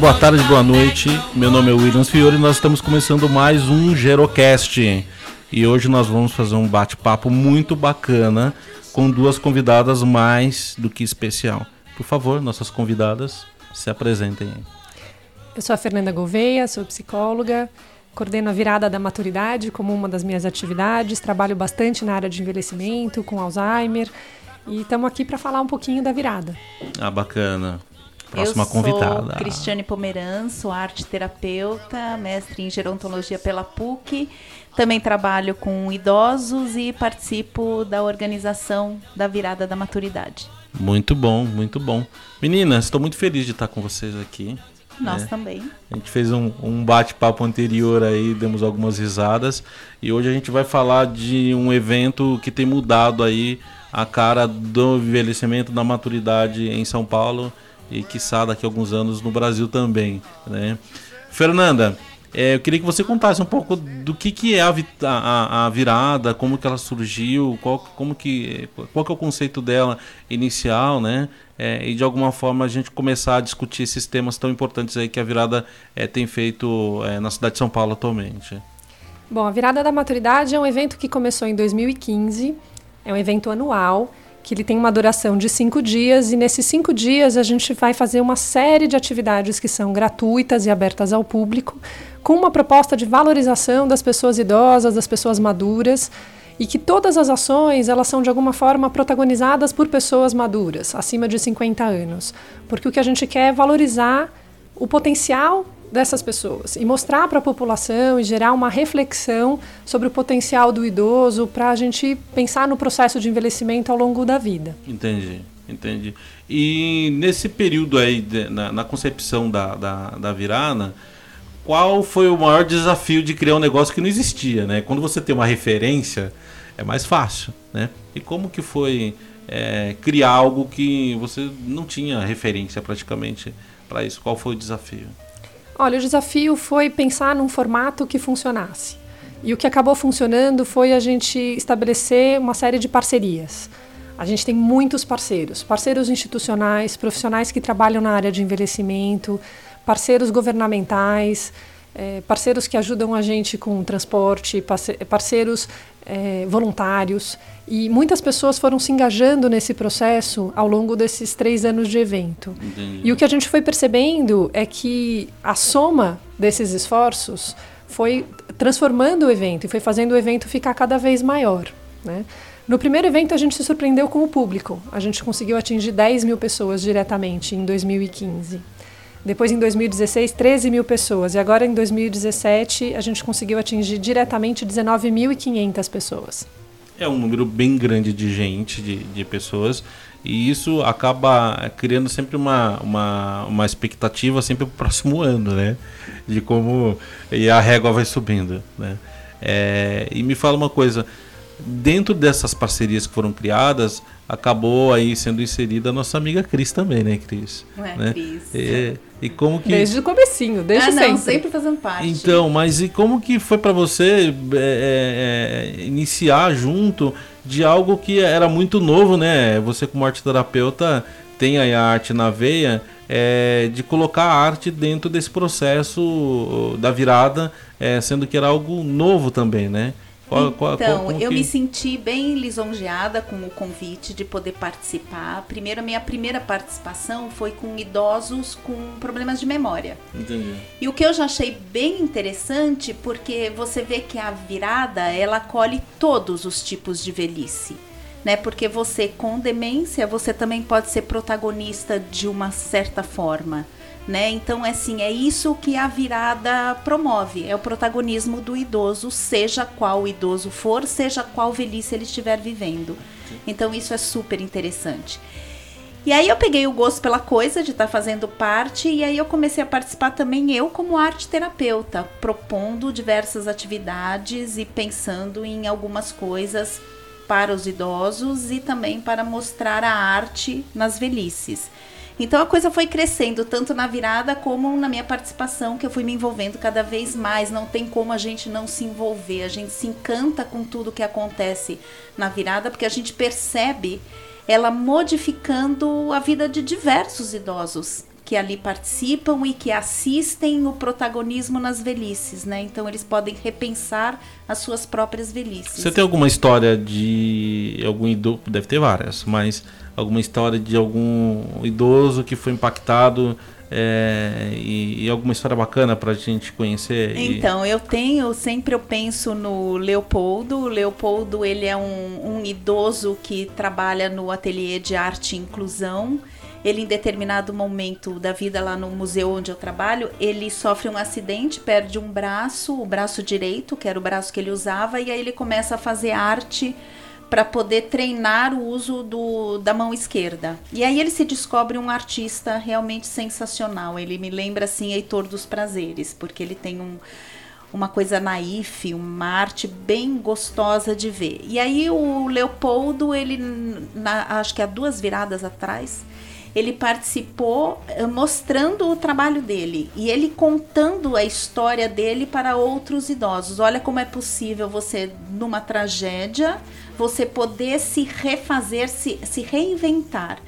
boa tarde, boa noite. Meu nome é Williams Fiore e nós estamos começando mais um Gerocast. E hoje nós vamos fazer um bate-papo muito bacana com duas convidadas mais do que especial. Por favor, nossas convidadas se apresentem. Eu sou a Fernanda Gouveia, sou psicóloga, coordeno a virada da maturidade como uma das minhas atividades, trabalho bastante na área de envelhecimento, com Alzheimer, e estamos aqui para falar um pouquinho da virada. Ah, bacana. Próxima eu sou convidada. Cristiane Pomeran, sou arte terapeuta, mestre em gerontologia pela PUC. Também trabalho com idosos e participo da organização da virada da maturidade. Muito bom, muito bom. Meninas, estou muito feliz de estar com vocês aqui. Nós É. também. A gente fez um, um bate-papo anterior aí, demos algumas risadas. E hoje a gente vai falar de um evento que tem mudado aí a cara do envelhecimento, da maturidade em São Paulo e quiçá daqui a alguns anos no Brasil também, né? Fernanda, é, eu queria que você contasse um pouco do que, que é a, a- a virada, como que ela surgiu, qual, como que, qual que é o conceito dela inicial, né? É, e de alguma forma a gente começar a discutir esses temas tão importantes aí que a virada é, tem feito é, na cidade de São Paulo atualmente. Bom, a virada da maturidade é um evento que começou em 2015, é um evento anual, que ele tem uma duração de cinco dias, e nesses cinco dias a gente vai fazer uma série de atividades que são gratuitas e abertas ao público, com uma proposta de valorização das pessoas idosas, das pessoas maduras, e que todas as ações elas são de alguma forma protagonizadas por pessoas maduras, acima de 50 anos, porque o que a gente quer é valorizar o potencial dessas pessoas e mostrar para a população e gerar uma reflexão sobre o potencial do idoso para a gente pensar no processo de envelhecimento ao longo da vida. Entendi, entendi. E nesse período aí, de- na, na concepção da, da, da virada, qual foi o maior desafio de criar um negócio que não existia, né? Quando você tem uma referência, é mais fácil, né? E como que foi é, criar algo que você não tinha referência praticamente para isso? Qual foi o desafio? Olha, o desafio foi pensar num formato que funcionasse. E o que acabou funcionando foi a gente estabelecer uma série de parcerias. A gente tem muitos parceiros, parceiros institucionais, profissionais que trabalham na área de envelhecimento, parceiros governamentais, eh, parceiros que ajudam a gente com transporte, parce- parceiros eh, voluntários. E muitas pessoas foram se engajando nesse processo ao longo desses três anos de evento. Entendi. E o que a gente foi percebendo é que a soma desses esforços foi transformando o evento e foi fazendo o evento ficar cada vez maior. Né? No primeiro evento, a gente se surpreendeu com o público. A gente conseguiu atingir 10 mil pessoas diretamente em 2015. Depois, em 2016, 13 mil pessoas. E agora, em 2017, a gente conseguiu atingir diretamente 19.500 pessoas. É um número bem grande de gente, de, de pessoas, e isso acaba criando sempre uma, uma, uma expectativa sempre para o próximo ano, né? De como e a régua vai subindo, né? É, e me fala uma coisa, dentro dessas parcerias que foram criadas, acabou aí sendo inserida a nossa amiga Cris também, né, Cris? Ué, né? Cris. É, e como que Desde o comecinho, desde ah, não, sempre. sempre fazendo parte. então, mas e como que foi para você é, é, é, iniciar junto de algo que era muito novo, né? Você como arte terapeuta tem aí a arte na veia, é, de colocar a arte dentro desse processo da virada, é, sendo que era algo novo também, né? Qual- qual- qual- Então, como eu que- me senti bem lisonjeada com o convite de poder participar. Primeiro, a minha primeira participação foi com idosos com problemas de memória. Entendi. E o que eu já achei bem interessante, porque você vê que a virada, ela acolhe todos os tipos de velhice. Né? Porque você, com demência, você também pode ser protagonista de uma certa forma. Né? Então, é assim, é isso que a virada promove, é o protagonismo do idoso, seja qual idoso for, seja qual velhice ele estiver vivendo. Então, isso é super interessante. E aí eu peguei o gosto pela coisa de estar tá fazendo parte e aí eu comecei a participar também eu como arte terapeuta, propondo diversas atividades e pensando em algumas coisas para os idosos e também para mostrar a arte nas velhices. Então a coisa foi crescendo, tanto na virada como na minha participação, que eu fui me envolvendo cada vez mais. Não tem como a gente não se envolver. A gente se encanta com tudo que acontece na virada, porque a gente percebe ela modificando a vida de diversos idosos que ali participam e que assistem o protagonismo nas velhices, né? Então eles podem repensar as suas próprias velhices. Você tem alguma história de algum idoso, deve ter várias, mas alguma história de algum idoso que foi impactado é, e, e, alguma história bacana para a gente conhecer? Então, eu tenho, sempre eu penso no Leopoldo. O Leopoldo, ele é um, um idoso que trabalha no ateliê de arte e inclusão. Ele, em determinado momento da vida lá no museu onde eu trabalho, ele sofre um acidente, perde um braço, o braço direito, que era o braço que ele usava, e aí ele começa a fazer arte para poder treinar o uso do, da mão esquerda. E aí ele se descobre um artista realmente sensacional. Ele me lembra assim Heitor dos Prazeres, porque ele tem um, uma coisa naif, uma arte bem gostosa de ver. E aí o Leopoldo, ele na, acho que há duas viradas atrás, ele participou eh, mostrando o trabalho dele e ele contando a história dele para outros idosos. Olha como é possível você numa tragédia você poder se refazer, se, se reinventar.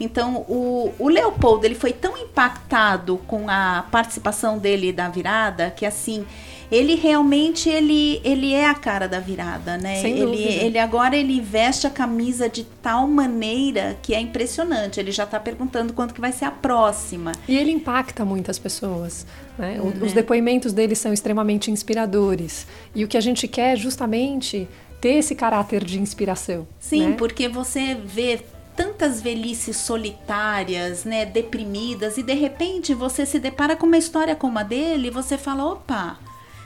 Então, o, o Leopoldo ele foi tão impactado com a participação dele da virada que assim ele realmente ele, ele é a cara da virada, né? Sem ele, ele agora ele veste a camisa de tal maneira que é impressionante. Ele já está perguntando quanto que vai ser a próxima. E ele impacta muitas pessoas. Né? O, Os depoimentos dele são extremamente inspiradores. E o que a gente quer justamente ter esse caráter de inspiração. Sim, né? porque você vê tantas velhices solitárias, né, deprimidas e de repente você se depara com uma história como a dele, e você fala, opa,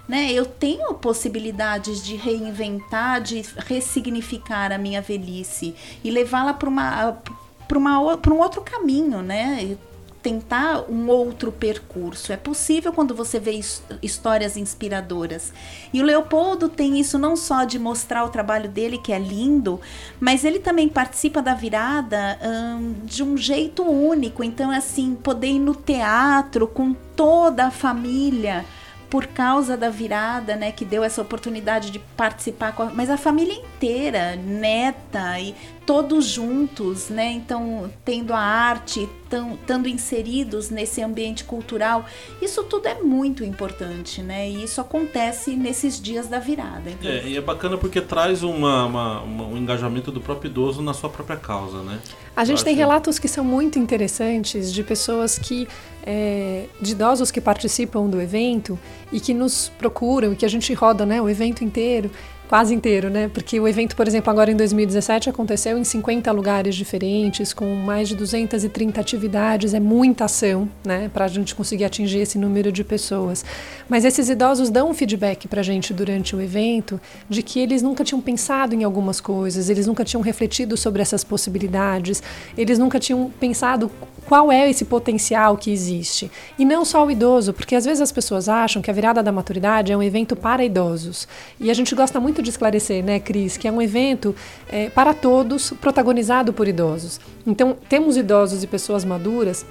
né, eu tenho possibilidades de reinventar, de ressignificar a minha velhice e levá-la para uma para um outro caminho, né? Tentar um outro percurso. É possível quando você vê histórias inspiradoras. E o Leopoldo tem isso não só de mostrar o trabalho dele, que é lindo, mas ele também participa da virada hum, de um jeito único. Então, assim, poder ir no teatro com toda a família por causa da virada, né, que deu essa oportunidade de participar, a, mas a família inteira, neta e todos juntos, né? Então, tendo a arte, estando inseridos nesse ambiente cultural, isso tudo é muito importante, né? E isso acontece nesses dias da virada. Então. É, e é bacana porque traz uma, uma, uma, um engajamento do próprio idoso na sua própria causa, né? A gente tem relatos que são muito interessantes de pessoas que é, de idosos que participam do evento e que nos procuram e que a gente roda né, o evento inteiro quase inteiro, né? Porque o evento, por exemplo, agora em 2017 aconteceu em 50 lugares diferentes, com mais de 230 atividades, é muita ação, né? Para a gente conseguir atingir esse número de pessoas. Mas esses idosos dão um feedback para a gente durante o evento de que eles nunca tinham pensado em algumas coisas, eles nunca tinham refletido sobre essas possibilidades, eles nunca tinham pensado qual é esse potencial que existe. E não só o idoso, porque às vezes as pessoas acham que a virada da maturidade é um evento para idosos. E a gente gosta muito de esclarecer, né, Cris, que é um evento é, para todos, protagonizado por idosos. Então, temos idosos e pessoas maduras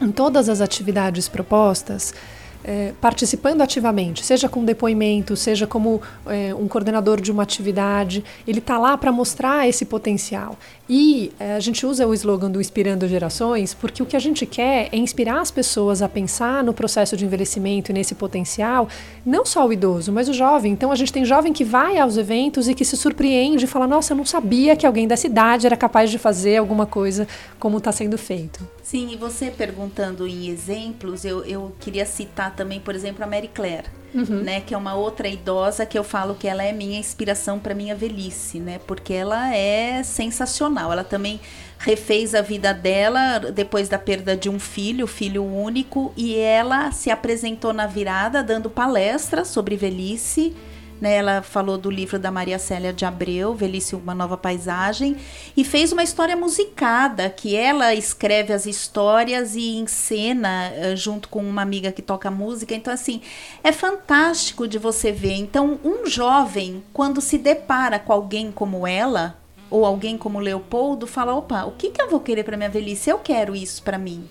em todas as atividades propostas é, participando ativamente, seja com depoimento, seja como é, um coordenador de uma atividade, ele está lá para mostrar esse potencial. E é, a gente usa o slogan do Inspirando Gerações porque o que a gente quer é inspirar as pessoas a pensar no processo de envelhecimento e nesse potencial, não só o idoso, mas o jovem. Então a gente tem jovem que vai aos eventos e que se surpreende e fala: Nossa, eu não sabia que alguém dessa idade era capaz de fazer alguma coisa como está sendo feito. Sim, e você perguntando em exemplos, eu, eu queria citar também, por exemplo, a Mary Claire, uhum. né, que é uma outra idosa que eu falo que ela é minha inspiração para minha velhice, né, porque ela é sensacional. Ela também refez a vida dela depois da perda de um filho, filho único, e ela se apresentou na virada dando palestras sobre velhice Né? Ela falou do livro da Maria Célia de Abreu, Velhice Uma Nova Paisagem, e fez uma história musicada, que ela escreve as histórias e encena uh, junto com uma amiga que toca música. Então, assim, é fantástico de você ver. Então, um jovem, quando se depara com alguém como ela, ou alguém como Leopoldo, fala: opa, o que, que eu vou querer para minha velhice? Eu quero isso para mim.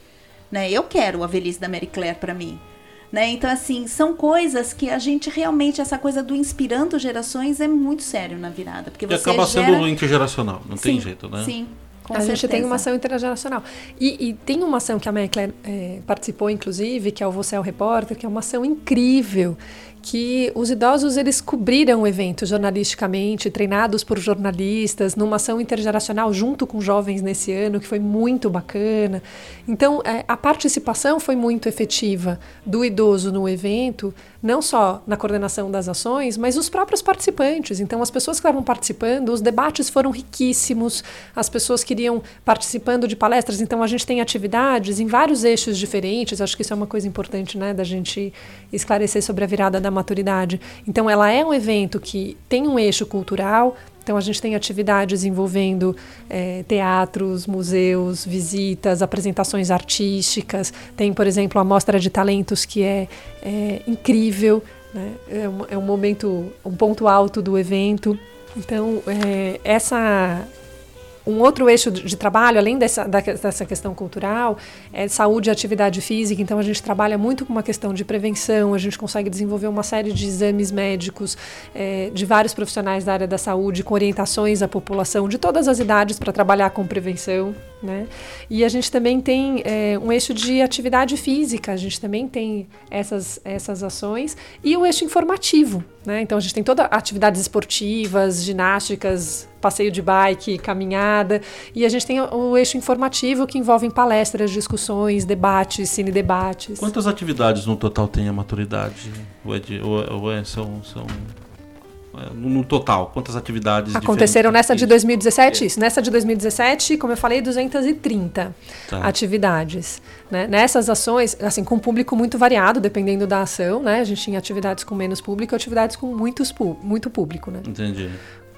Né? Eu quero a velhice da Mary Claire para mim. Né? Então, assim, são coisas que a gente realmente, essa coisa do inspirando gerações é muito sério na virada. Porque E você acaba gera... sendo intergeracional, não tem Sim, jeito, né? Sim. Com a gente tem certeza. uma ação intergeracional. E, e tem uma ação que a Mary Claire eh, participou, inclusive, que é o Você é o Repórter, que é uma ação incrível, que os idosos eles cobriram o evento jornalisticamente, treinados por jornalistas, numa ação intergeracional junto com jovens nesse ano, que foi muito bacana. Então, eh, a participação foi muito efetiva do idoso no evento, não só na coordenação das ações, mas os próprios participantes. Então, as pessoas que estavam participando, os debates foram riquíssimos, as pessoas queriam participando de palestras. Então, a gente tem atividades em vários eixos diferentes. Acho que isso é uma coisa importante, né, da gente esclarecer sobre a virada da maturidade. Então, ela é um evento que tem um eixo cultural. Então, a gente tem atividades envolvendo eh, teatros, museus, visitas, apresentações artísticas. Tem, por exemplo, a Mostra de Talentos, que é, é incrível. Né? É, um, é um momento, um ponto alto do evento. Então, é, essa um outro eixo de trabalho, além dessa, dessa questão cultural, é saúde e atividade física. Então, a gente trabalha muito com uma questão de prevenção, a gente consegue desenvolver uma série de exames médicos é, de vários profissionais da área da saúde, com orientações à população de todas as idades para trabalhar com prevenção. Né? E a gente também tem é, um eixo de atividade física, a gente também tem essas, essas ações, e o eixo informativo. Né? Então, a gente tem todas atividades esportivas, ginásticas, passeio de bike, caminhada, e a gente tem o eixo informativo que envolve palestras, discussões, debates, cine debates. Quantas atividades no total tem a maturidade? Ou é, de, ou é, ou é são, são no total, quantas atividades aconteceram nessa de Isso. 2017? Isso. Nessa de 2017, como eu falei, 230 Tá. atividades. Né? Nessas ações, assim, com público muito variado, dependendo da ação, né? A gente tinha atividades com menos público, e atividades com muitos, muito público, né? Entendi.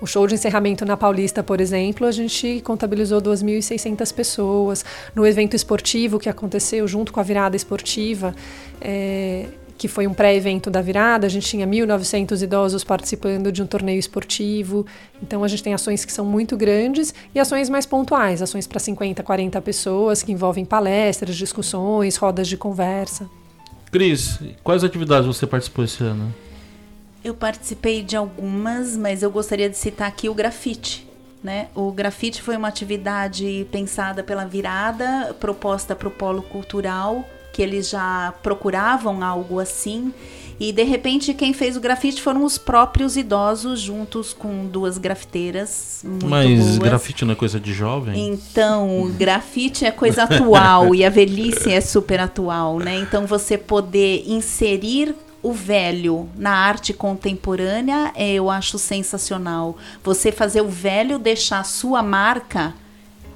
O show de encerramento na Paulista, por exemplo, a gente contabilizou 2.600 pessoas. No evento esportivo que aconteceu junto com a virada esportiva, é, que foi um pré-evento da virada, a gente tinha 1.900 idosos participando de um torneio esportivo. Então a gente tem ações que são muito grandes e ações mais pontuais, ações para 50, 40 pessoas, que envolvem palestras, discussões, rodas de conversa. Cris, quais atividades você participou esse ano? Eu participei de algumas, mas eu gostaria de citar aqui o grafite. Né? O grafite foi uma atividade pensada pela virada, proposta para o polo cultural, que eles já procuravam algo assim. E de repente quem fez o grafite foram os próprios idosos, juntos com duas grafiteiras muito Mas boas. grafite não é coisa de jovem? Então, o grafite é coisa atual e a velhice é super atual, né? Então, você poder inserir o velho na arte contemporânea, é, eu acho sensacional. Você fazer o velho deixar sua marca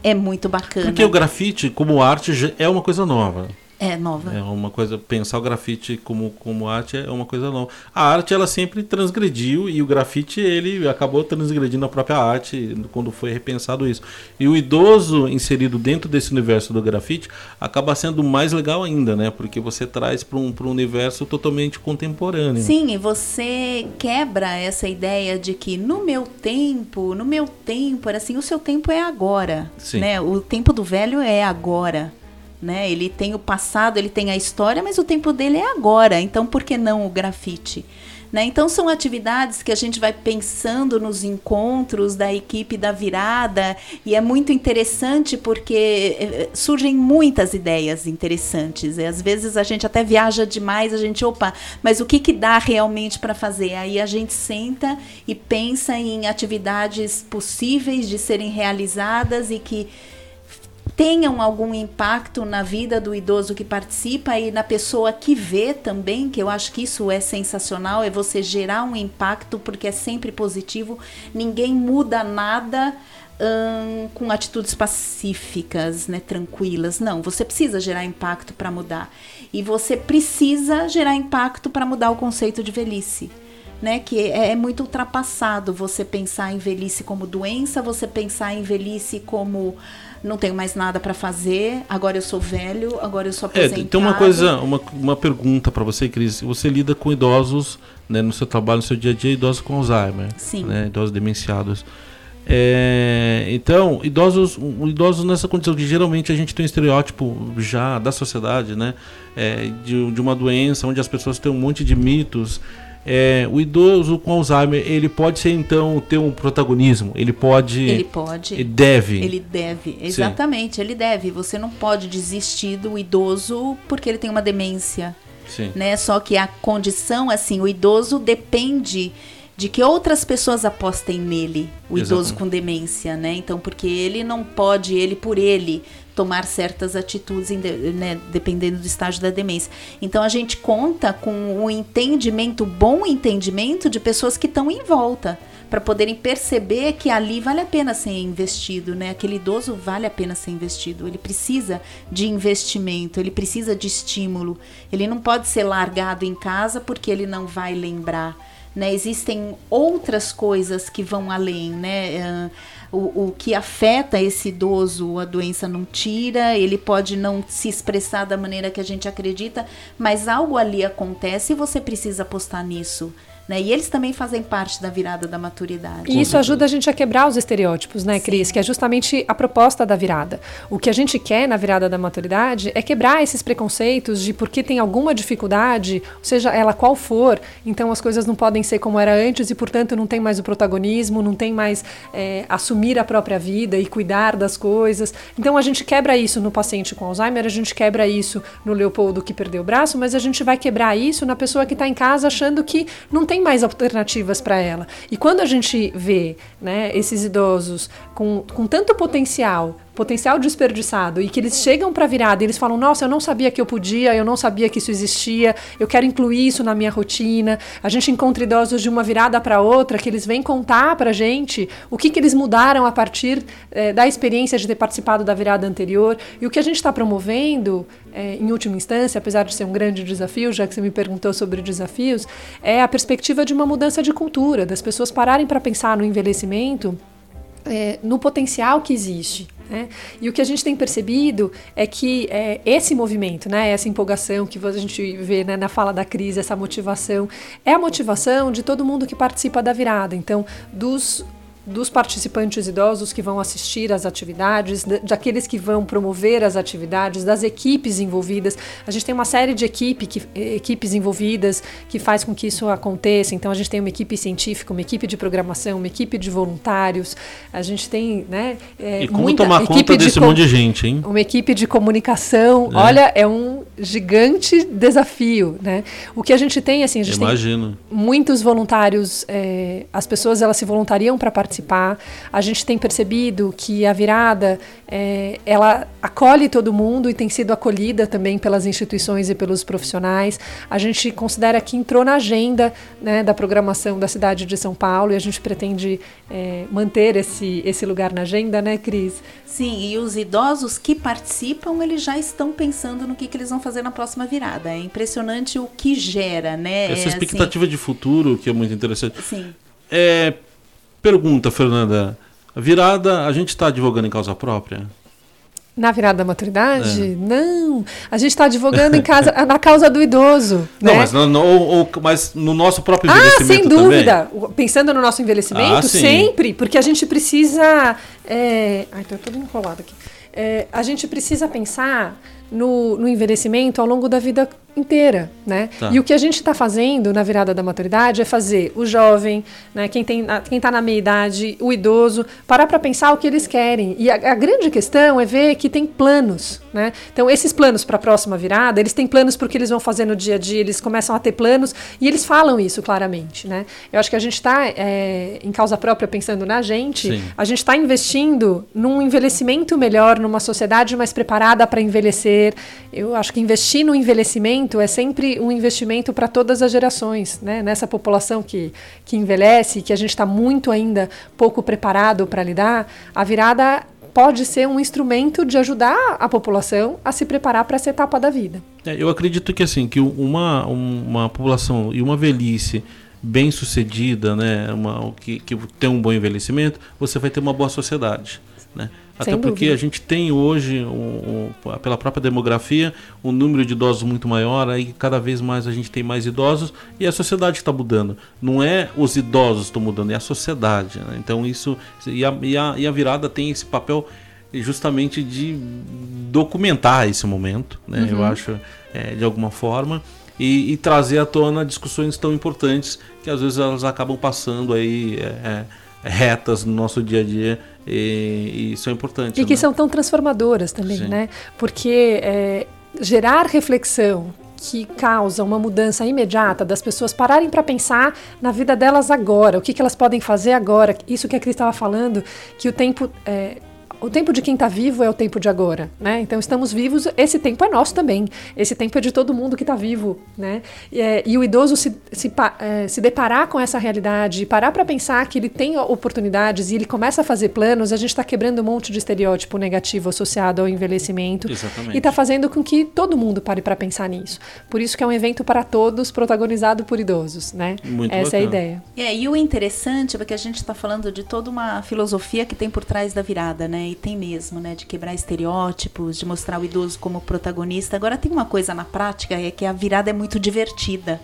é muito bacana. Porque o grafite, como arte, é uma coisa nova. É nova. É uma coisa, pensar o grafite como, como arte é uma coisa nova. A arte, ela sempre transgrediu e o grafite, ele acabou transgredindo a própria arte quando foi repensado isso. E o idoso inserido dentro desse universo do grafite acaba sendo mais legal ainda, né? Porque você traz para um, pra um universo totalmente contemporâneo. Sim, e você quebra essa ideia de que no meu tempo, no meu tempo, era assim, o seu tempo é agora, Sim. né? O tempo do velho é agora, né? Ele tem o passado, ele tem a história, mas o tempo dele é agora. Então, por que não o grafite? Né? Então, são atividades que a gente vai pensando nos encontros da equipe da virada, e é muito interessante porque eh, surgem muitas ideias interessantes. E às vezes a gente até viaja demais, a gente, opa, mas o que, que dá realmente para fazer? Aí a gente senta e pensa em atividades possíveis de serem realizadas e que tenham algum impacto na vida do idoso que participa e na pessoa que vê também, que eu acho que isso é sensacional, é você gerar um impacto porque é sempre positivo. Ninguém muda nada hum, com atitudes pacíficas, né, tranquilas. Não, você precisa gerar impacto para mudar. E você precisa gerar impacto para mudar o conceito de velhice. né? Que é, é muito ultrapassado você pensar em velhice como doença, você pensar em velhice como não tenho mais nada para fazer, agora eu sou velho, agora eu sou É, aposentado. tem uma coisa, uma, uma pergunta para você, Cris. Você lida com idosos, né, no seu trabalho, no seu dia a dia, idosos com Alzheimer, Sim. né, idosos demenciados. É, então, idosos, idosos nessa condição que geralmente a gente tem um estereótipo já da sociedade, né, é, de, de uma doença onde as pessoas têm um monte de mitos. É, o idoso com Alzheimer, ele pode ser então ter um protagonismo, ele pode, Ele pode. ele deve. Ele deve, exatamente, ele deve. Você não pode desistir do idoso porque ele tem uma demência, Sim. né? Só que a condição, assim, o idoso depende de que outras pessoas apostem nele, o idoso Exatamente. com demência, né? Então, porque ele não pode, ele por ele, tomar certas atitudes, né, dependendo do estágio da demência. Então, a gente conta com o entendimento, o bom entendimento de pessoas que estão em volta, para poderem perceber que ali vale a pena ser investido, né? Aquele idoso vale a pena ser investido. Ele precisa de investimento, ele precisa de estímulo. Ele não pode ser largado em casa porque ele não vai lembrar né? Existem outras coisas que vão além, né? Ah, o, o que afeta esse idoso, a doença não tira, ele pode não se expressar da maneira que a gente acredita, mas algo ali acontece e você precisa apostar nisso. Né? E eles também fazem parte da virada da maturidade. E isso ajuda a gente a quebrar os estereótipos, né, Cris? Que é justamente a proposta da virada. O que a gente quer na virada da maturidade é quebrar esses preconceitos de porque tem alguma dificuldade, seja ela qual for, então as coisas não podem ser como era antes e, portanto, não tem mais o protagonismo, não tem mais é, assumir a própria vida e cuidar das coisas. Então a gente quebra isso no paciente com Alzheimer, a gente quebra isso no Leopoldo que perdeu o braço, mas a gente vai quebrar isso na pessoa que está em casa achando que não tem mais alternativas para ela. E quando a gente vê né, esses idosos com, com tanto potencial, potencial desperdiçado, e que eles chegam para virada e eles falam: Nossa, eu não sabia que eu podia, eu não sabia que isso existia, eu quero incluir isso na minha rotina. A gente encontra idosos de uma virada para outra que eles vêm contar para gente o que, que eles mudaram a partir eh, da experiência de ter participado da virada anterior. E o que a gente está promovendo, eh, em última instância, apesar de ser um grande desafio, já que você me perguntou sobre desafios, é a perspectiva de uma mudança de cultura, das pessoas pararem para pensar no envelhecimento é, no potencial que existe. Né? E o que a gente tem percebido é que é, esse movimento, né, essa empolgação que a gente vê né, na fala da crise, essa motivação, é a motivação de todo mundo que participa da virada. Então, dos dos participantes idosos que vão assistir às atividades, da- daqueles que vão promover as atividades, das equipes envolvidas. A gente tem uma série de equipe que, eh, equipes envolvidas que faz com que isso aconteça. Então a gente tem uma equipe científica, uma equipe de programação, uma equipe de voluntários. A gente tem, né? eh, E como muita tomar equipe conta desse com- monte de gente, hein? uma equipe de comunicação. É. Olha, é um gigante desafio, né? O que a gente tem, assim, a gente tem Imagino. muitos voluntários, é, as pessoas elas se voluntariam para participar. A gente tem percebido que a virada é, ela acolhe todo mundo e tem sido acolhida também pelas instituições e pelos profissionais. A gente considera que entrou na agenda né, da programação da cidade de São Paulo e a gente pretende é, manter esse, esse lugar na agenda, né, Cris? Sim, e os idosos que participam, eles já estão pensando no que, que eles vão fazer na próxima virada. É impressionante o que gera, né? Essa É, expectativa de futuro que é muito interessante. Assim, sim. É, pergunta, Fernanda. A virada, a gente está advogando em causa própria? Na virada da maturidade? É. Não. A gente está advogando em casa, na causa do idoso. Não, né? mas, no, no- ou- mas no nosso próprio Ah, envelhecimento sem também? dúvida. O- Pensando no nosso envelhecimento, Ah, sempre, porque a gente precisa. É... Ai, tô todo enrolado aqui. É, a gente precisa pensar no, no envelhecimento ao longo da vida inteira, né? Tá. E o que a gente está fazendo na virada da maturidade é fazer o jovem, né, quem tem, quem está na meia idade, o idoso, parar para pensar o que eles querem. E a, a grande questão é ver que tem planos, né? Então esses planos para a próxima virada, eles têm planos porque eles vão fazer no dia a dia, eles começam a ter planos e eles falam isso claramente, né? Eu acho que a gente está em causa própria pensando na gente, Sim. a gente está investindo num envelhecimento melhor, numa sociedade mais preparada para envelhecer. Eu acho que investir no envelhecimento é sempre um investimento para todas as gerações, né? Nessa população que, que envelhece, que a gente está muito ainda pouco preparado para lidar, a virada pode ser um instrumento de ajudar a população a se preparar para essa etapa da vida. É, eu acredito que assim, que uma, uma população e uma velhice bem sucedida, né, uma, que, que tem um bom envelhecimento, você vai ter uma boa sociedade. Né? Até Sem porque dúvida. a gente tem hoje, pela própria demografia, um número de idosos muito maior, aí cada vez mais a gente tem mais idosos e a sociedade está mudando. Não é os idosos que estão mudando, é a sociedade. Né? Então isso. E a, e, a, e a virada tem esse papel justamente de documentar esse momento, né? Eu acho, é, de alguma forma. E, e trazer à tona discussões tão importantes que às vezes elas acabam passando aí é, é, retas no nosso dia a dia e, e isso é importante. E que né? são tão transformadoras também, Sim. né? Porque é, gerar reflexão que causa uma mudança imediata das pessoas pararem para pensar na vida delas agora, o que, que elas podem fazer agora. Isso que a Cris estava falando, que o tempo. é, o tempo de quem está vivo é o tempo de agora, né? Então estamos vivos, esse tempo é nosso também. Esse tempo é de todo mundo que está vivo, né? E, é, e o idoso se, se, é, se deparar com essa realidade, e parar para pensar que ele tem oportunidades e ele começa a fazer planos, a gente está quebrando um monte de estereótipo negativo associado ao envelhecimento Exatamente. e está fazendo com que todo mundo pare para pensar nisso. Por isso que é um evento para todos, protagonizado por idosos, né? Muito Essa é a bacana. ideia. É, e o interessante é que a gente está falando de toda uma filosofia que tem por trás da virada, né? E tem mesmo, né? De quebrar estereótipos, de mostrar o idoso como protagonista. Agora tem uma coisa na prática, é que a virada é muito divertida.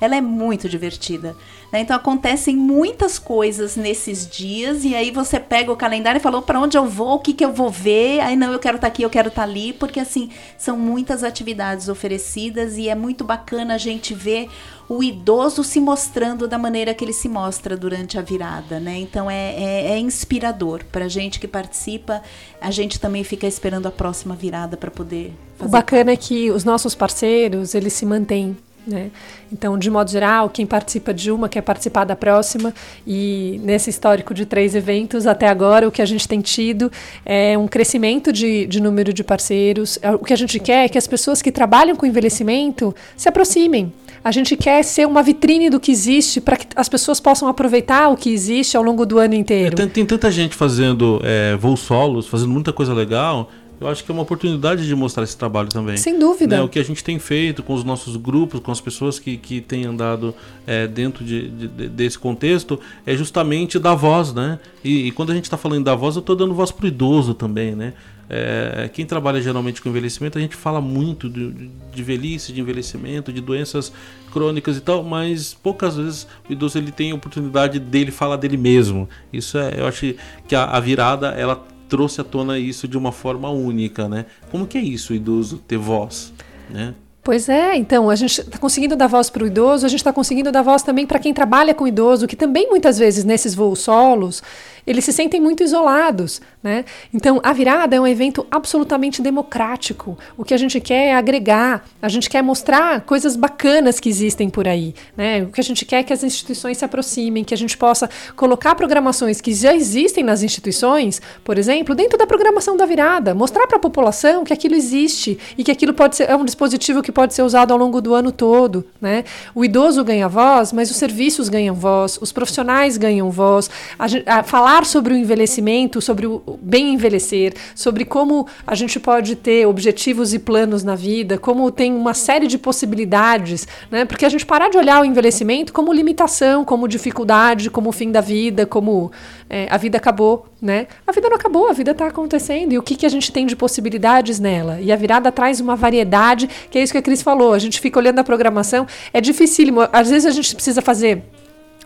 Ela é muito divertida. né? Então acontecem muitas coisas nesses dias e aí você pega o calendário e falou para onde eu vou, o que, que eu vou ver. Aí não, eu quero estar aqui, eu quero estar ali, porque assim são muitas atividades oferecidas e é muito bacana a gente ver o idoso se mostrando da maneira que ele se mostra durante a virada, né? Então é, é, é inspirador para gente que participa. A gente também fica esperando a próxima virada para poder O fazer. bacana é que os nossos parceiros, eles se mantêm. Né? Então, de modo geral, quem participa de uma quer participar da próxima, e nesse histórico de três eventos, até agora, o que a gente tem tido é um crescimento de, de número de parceiros. É, O que a gente quer é que as pessoas que trabalham com envelhecimento se aproximem. A gente quer ser uma vitrine do que existe para que as pessoas possam aproveitar o que existe ao longo do ano inteiro. Tem, tem tanta gente fazendo é, voos solos, fazendo muita coisa legal. Eu acho que é uma oportunidade de mostrar esse trabalho também. Sem dúvida. Né, o que a gente tem feito com os nossos grupos, com as pessoas que, que têm andado é, dentro de, de- de- desse contexto, é justamente dar voz, né? E, e quando a gente está falando da voz, eu estou dando voz para o idoso também, né? É, quem trabalha geralmente com envelhecimento, a gente fala muito de, de velhice, de envelhecimento, de doenças crônicas e tal, mas poucas vezes o idoso ele tem a oportunidade dele falar dele mesmo. Isso é, eu acho que a, a virada ela trouxe à tona isso de uma forma única, né? Como que é isso, o idoso ter voz, né? Pois é, então, a gente está conseguindo dar voz para o idoso, a gente está conseguindo dar voz também para quem trabalha com idoso, que também muitas vezes nesses voos solos, eles se sentem muito isolados, né? Então, a virada é um evento absolutamente democrático. O que a gente quer é agregar, a gente quer mostrar coisas bacanas que existem por aí, né? O que a gente quer é que as instituições se aproximem, que a gente possa colocar programações que já existem nas instituições, por exemplo, dentro da programação da virada, mostrar para a população que aquilo existe e que aquilo pode ser é um dispositivo que pode ser usado ao longo do ano todo, né? O idoso ganha voz, mas os serviços ganham voz, os profissionais ganham voz. A a falar sobre o envelhecimento, sobre o o bem envelhecer, sobre como a gente pode ter objetivos e planos na vida, como tem uma série de possibilidades, né? Porque a gente parar de olhar o envelhecimento como limitação, como dificuldade, como fim da vida, como é, a vida acabou, né? A vida não acabou, a vida está acontecendo. E o que, que a gente tem de possibilidades nela? E a virada traz uma variedade, que é isso que a Cris falou. A gente fica olhando a programação, é dificílimo. Às vezes a gente precisa fazer.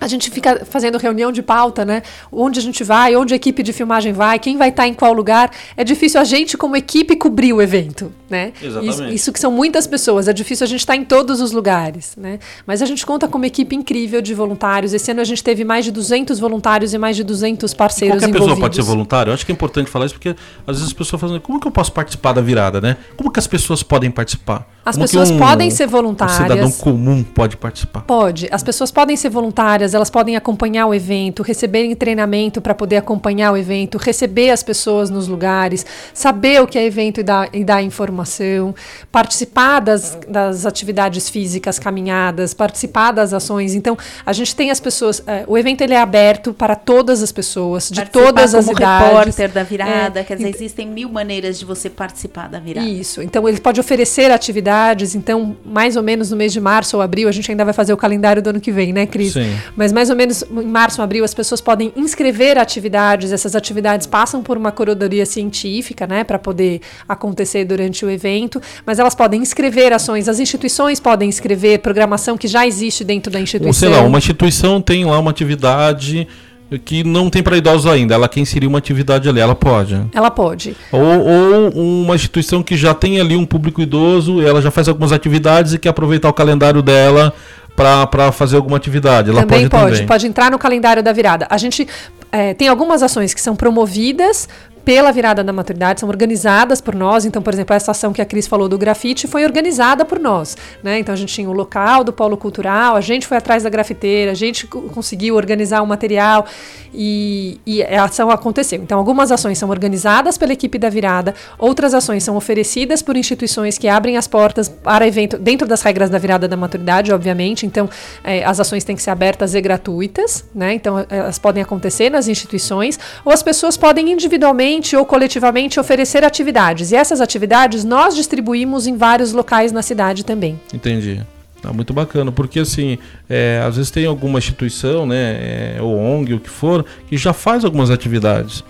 A gente fica fazendo reunião de pauta, né? Onde a gente vai, onde a equipe de filmagem vai, quem vai estar em qual lugar. É difícil a gente, como equipe, cobrir o evento, né? Exatamente. Isso, isso que são muitas pessoas. É difícil a gente estar em todos os lugares, né? Mas a gente conta com uma equipe incrível de voluntários. Esse ano a gente teve mais de 200 voluntários e mais de 200 parceiros Qualquer envolvidos. pessoa pode ser voluntário? Eu acho que é importante falar isso porque às vezes as pessoas falam, como que eu posso participar da virada, né? Como que as pessoas podem participar? As Como pessoas podem ser voluntárias. Um cidadão comum pode participar. Pode. As pessoas podem ser voluntárias, elas podem acompanhar o evento, receberem treinamento para poder acompanhar o evento, receber as pessoas nos lugares, saber o que é evento e dar, e dar informação, participar das, das atividades físicas, caminhadas, participar das ações. Então, a gente tem as pessoas. É, o evento ele é aberto para todas as pessoas, de Participar todas as como idades. repórter da virada, É, quer dizer, existem mil maneiras de você participar da virada. Isso. Então ele pode oferecer atividades. Então, mais ou menos no mês de março ou abril, a gente ainda vai fazer o calendário do ano que vem, né, Cris? Sim. Mas mais ou menos em março ou abril, as pessoas podem inscrever atividades. Essas atividades passam por uma curadoria científica, né, para poder acontecer durante o evento. Mas elas podem inscrever ações. As instituições podem inscrever programação que já existe dentro da Ou instituição. sei lá, uma instituição tem lá uma atividade que não tem para idosos ainda. Ela quer inserir uma atividade ali, ela pode. Ela pode. Ou, ou uma instituição que já tem ali um público idoso, ela já faz algumas atividades e quer aproveitar o calendário dela para fazer alguma atividade. Ela também pode, pode, também. pode entrar no calendário da virada. A gente eh, tem algumas ações que são promovidas pela virada da maturidade, são organizadas por nós. Então, por exemplo, essa ação que a Cris falou do grafite foi organizada por nós. Né? Então, a gente tinha o local do polo cultural, a gente foi atrás da grafiteira, a gente co- conseguiu organizar o material e, e a ação aconteceu. Então, algumas ações são organizadas pela equipe da virada, outras ações são oferecidas por instituições que abrem as portas para evento, dentro das regras da virada da maturidade, obviamente. Então, eh, as ações têm que ser abertas e gratuitas, né? Então, eh, elas podem acontecer nas instituições, ou as pessoas podem individualmente ou coletivamente oferecer atividades. E essas atividades nós distribuímos em vários locais na cidade também. Entendi. Tá muito bacana, porque assim, é, às vezes tem alguma instituição, né, é, ou ONG, o que for, que já faz algumas atividades.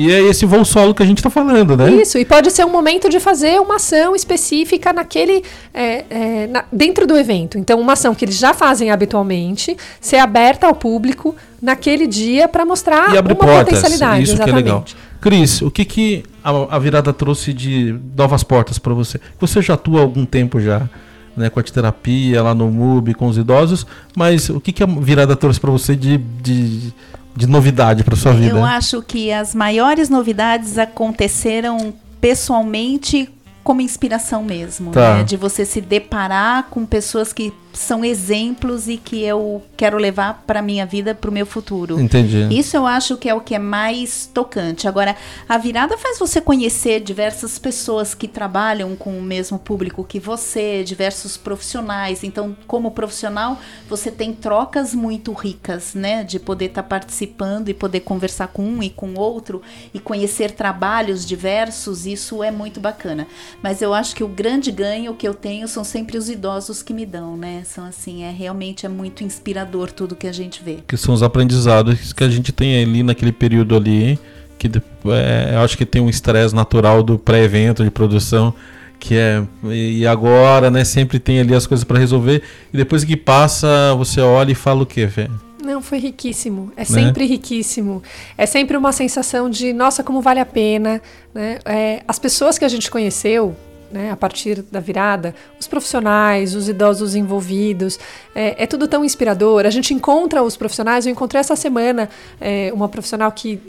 E é esse voo solo que a gente tá falando, né? Isso, e pode ser um momento de fazer uma ação específica naquele é, é, na- dentro do evento. Então, uma ação que eles já fazem habitualmente, ser aberta ao público naquele dia para mostrar E abre uma portas. potencialidade. Isso que é exatamente. legal. Cris, o que, que a, a virada trouxe de novas portas para você? Você já atua há algum tempo já, né, com a terapia lá no MUB, com os idosos, mas o que, que a virada trouxe para você de, de, de novidade para sua vida? Eu acho que as maiores novidades aconteceram pessoalmente como inspiração mesmo, Tá. né? De você se deparar com pessoas que são exemplos e que eu quero levar para minha vida, para o meu futuro. Entendi. Isso eu acho que é o que é mais tocante. Agora, a virada faz você conhecer diversas pessoas que trabalham com o mesmo público que você, diversos profissionais. Então, como profissional, você tem trocas muito ricas, né? De poder estar participando e poder conversar com um e com outro e conhecer trabalhos diversos. Isso é muito bacana. Mas eu acho que o grande ganho que eu tenho são sempre os idosos que me dão, né? Assim, é realmente é muito inspirador tudo que a gente vê. Que são os aprendizados que a gente tem ali naquele período ali, que é, eu acho que tem um estresse natural do pré-evento de produção, que é e agora, né, sempre tem ali as coisas para resolver e depois que passa, você olha e fala o quê, Fê? Não, foi riquíssimo. É sempre riquíssimo. É sempre uma sensação de, nossa, como vale a pena. Né? É, as pessoas que a gente conheceu, né, a partir da virada, os profissionais, os idosos envolvidos, é, é tudo tão inspirador. A gente encontra os profissionais. Eu encontrei essa semana é, uma profissional que.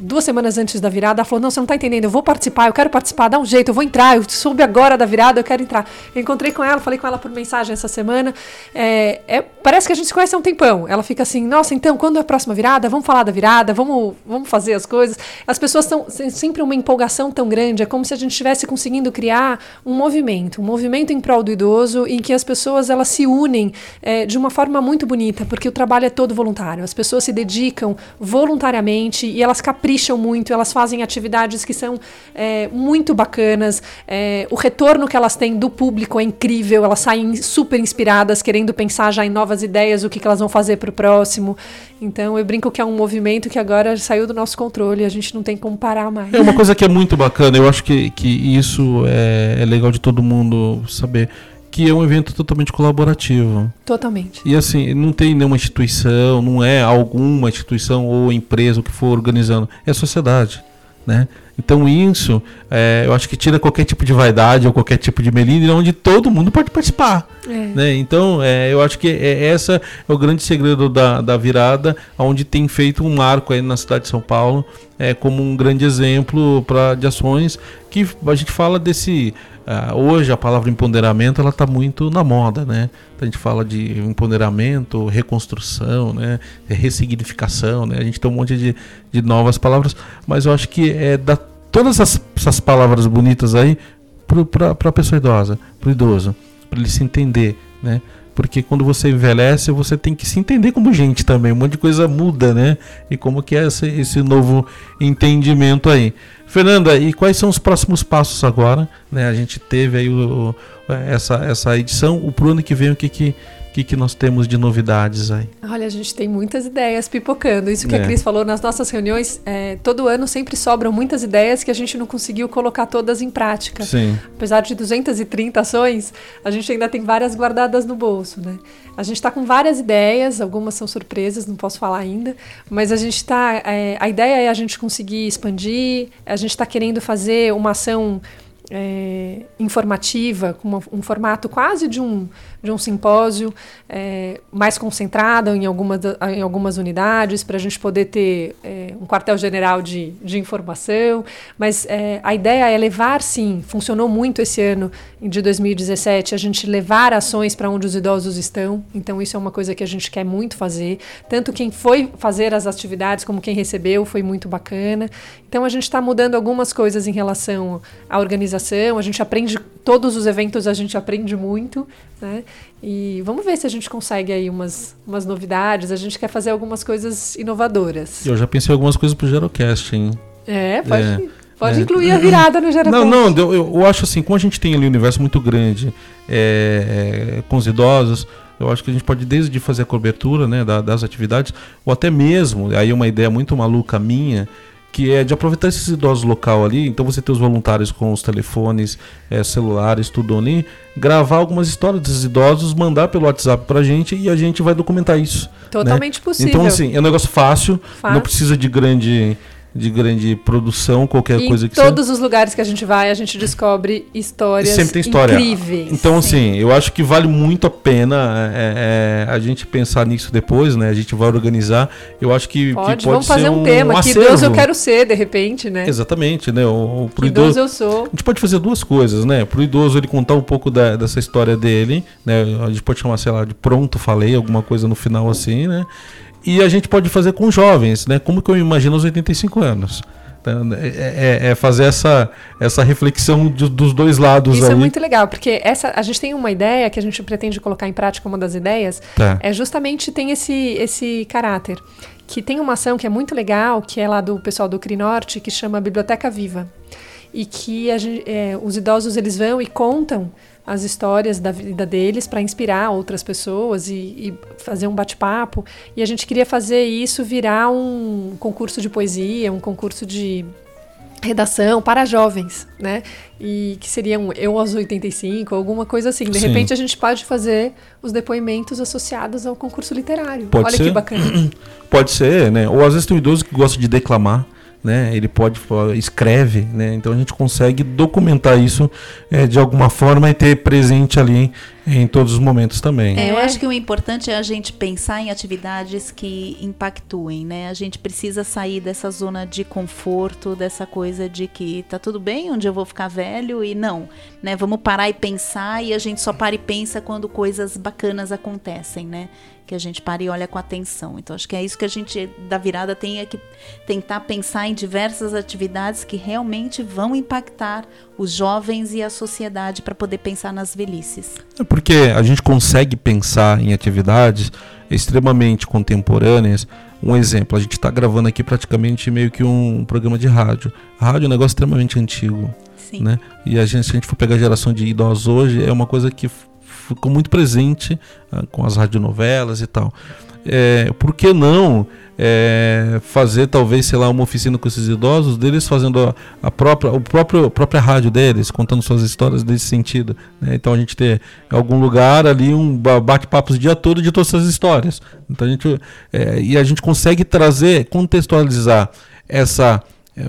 Duas semanas antes da virada, ela falou: Não, você não tá entendendo, eu vou participar, eu quero participar, dá um jeito, eu vou entrar, eu soube agora da virada, eu quero entrar. Encontrei com ela, falei com ela por mensagem essa semana. É, é- parece que a gente se conhece há um tempão. Ela fica assim: Nossa, então, quando é a próxima virada? Vamos falar da virada, vamos, vamos fazer as coisas. As pessoas estão sempre uma empolgação tão grande, é como se a gente estivesse conseguindo criar um movimento, um movimento em prol do idoso, em que as pessoas elas se unem é, de uma forma muito bonita, porque o trabalho é todo voluntário. As pessoas se dedicam voluntariamente e elas capricham muito, elas fazem atividades que são é, muito bacanas. É, o retorno que elas têm do público é incrível, elas saem super inspiradas, querendo pensar já em novas ideias, o que, que elas vão fazer para o próximo. Então eu brinco que é um movimento que agora saiu do nosso controle, a gente não tem como parar mais. É uma coisa que é muito bacana, eu acho que, que isso é, é legal de todo mundo saber, que é um evento totalmente colaborativo. Totalmente. E assim, não tem nenhuma instituição, não é alguma instituição ou empresa que for organizando, é a sociedade, né? Então isso, é, eu acho que tira qualquer tipo de vaidade ou qualquer tipo de melindre, onde todo mundo pode participar, É. né? Então, é, eu acho que é, essa é o grande segredo da, da virada, onde tem feito um marco aí na cidade de São Paulo, é, como um grande exemplo pra, de ações que a gente fala desse ah, hoje a palavra empoderamento ela está muito na moda, né? A gente fala de empoderamento, reconstrução, né? ressignificação, né? A gente tem um monte de, de novas palavras, mas eu acho que é da todas essas, essas palavras bonitas aí para a pessoa idosa, para o idoso, para ele se entender, né? Porque quando você envelhece, você tem que se entender como gente também. Um monte de coisa muda, né? E como que é esse, esse novo entendimento aí. Fernanda, e quais são os próximos passos agora? Né? A gente teve aí o, o, essa, essa edição. O pro ano que vem, o que, que que, que nós temos de novidades aí? Olha, a gente tem muitas ideias pipocando. Isso que é. a Cris falou nas nossas reuniões, é, todo ano sempre sobram muitas ideias que a gente não conseguiu colocar todas em prática. Sim. Apesar de 230 ações, a gente ainda tem várias guardadas no bolso, né? A gente está com várias ideias, algumas são surpresas, não posso falar ainda, mas a gente está. É, a ideia é a gente conseguir expandir, a gente está querendo fazer uma ação é, informativa, com uma, um formato quase de um, de um simpósio, é, mais concentrado em algumas, em algumas unidades, para a gente poder ter é, um quartel-general de, de informação. Mas é, a ideia é levar, sim, funcionou muito esse ano de 2017, a gente levar ações para onde os idosos estão. Então, isso é uma coisa que a gente quer muito fazer. Tanto quem foi fazer as atividades como quem recebeu foi muito bacana. Então, a gente está mudando algumas coisas em relação à organização. A gente aprende, todos os eventos a gente aprende muito, né? E vamos ver se a gente consegue aí umas, umas novidades. A gente quer fazer algumas coisas inovadoras. Eu já pensei em algumas coisas pro Gerocast, hein? É, pode, é, pode é. incluir a virada no Gerocast. Não, não, eu, eu, acho assim, como a gente tem ali um universo muito grande é, é, com os idosos, eu acho que a gente pode desde fazer a cobertura né, das atividades, ou até mesmo, aí uma ideia muito maluca minha, que é de aproveitar esses idosos local ali, então você ter os voluntários com os telefones, é, celulares, tudo ali, gravar algumas histórias desses idosos, mandar pelo WhatsApp pra gente e a gente vai documentar isso. Né? Totalmente né? possível. Então, assim, é um negócio fácil, fácil. não precisa de grande de grande produção, qualquer e coisa que Em todos seja. os lugares que a gente vai, a gente descobre histórias sempre tem história. incríveis. Então, sim. assim, eu acho que vale muito a pena é, é, a gente pensar nisso depois, né? A gente vai organizar. Eu acho que pode, que pode vamos fazer um, um tema. Um que Deus eu quero ser, de repente, né? Exatamente, né? O, pro que idoso, Deus eu sou. A gente pode fazer duas coisas, né? Pro idoso ele contar um pouco da, dessa história dele, né? A gente pode chamar, sei lá, de pronto falei, alguma coisa no final assim, né? E a gente pode fazer com jovens, né? Como que eu imagino aos 85 anos. É, é, é, fazer essa, essa reflexão de, dos dois lados. Isso é aí. é muito legal, porque essa, a gente tem uma ideia que a gente pretende colocar em prática, uma das ideias, tá. é justamente tem esse, esse caráter. Que tem uma ação que é muito legal, que é lá do pessoal do CRINorte, que chama Biblioteca Viva. E que a, é, os idosos eles vão e contam as histórias da vida deles para inspirar outras pessoas e, e fazer um bate-papo. E a gente queria fazer isso virar um concurso de poesia, um concurso de redação para jovens, né? E que seria um eu aos 85, alguma coisa assim. De Sim. repente a gente pode fazer os depoimentos associados ao concurso literário. Pode Olha ser. que bacana. Pode ser, né? Ou às vezes tem um idoso que gosta de declamar né? Ele pode escreve, né? Então a gente consegue documentar isso é, de alguma forma e ter presente ali em todos os momentos também. É, eu acho que o importante é a gente pensar em atividades que impactuem, né? A gente precisa sair dessa zona de conforto, dessa coisa de que tá tudo bem, onde eu vou ficar velho e não, né? Vamos parar e pensar e a gente só para e pensa quando coisas bacanas acontecem, né? Que a gente pare e olha com atenção. Então, acho que é isso que a gente, da virada, tem é que tentar pensar em diversas atividades que realmente vão impactar os jovens e a sociedade para poder pensar nas velhices. É porque a gente consegue pensar em atividades extremamente contemporâneas. Um exemplo, a gente está gravando aqui praticamente meio que um programa de rádio. Rádio é um negócio extremamente antigo. Sim. Né? E a gente, se a gente for pegar a geração de idosos hoje, é uma coisa que ficou muito presente ah, com as radionovelas e tal. É, por que não é, fazer talvez, sei lá, uma oficina com esses idosos, deles fazendo a, a própria, o próprio, a própria rádio deles, contando suas histórias nesse sentido. Né? Então a gente ter algum lugar ali um bate-papo o dia todo de todas essas histórias. Então a gente, é, e a gente consegue trazer, contextualizar essa.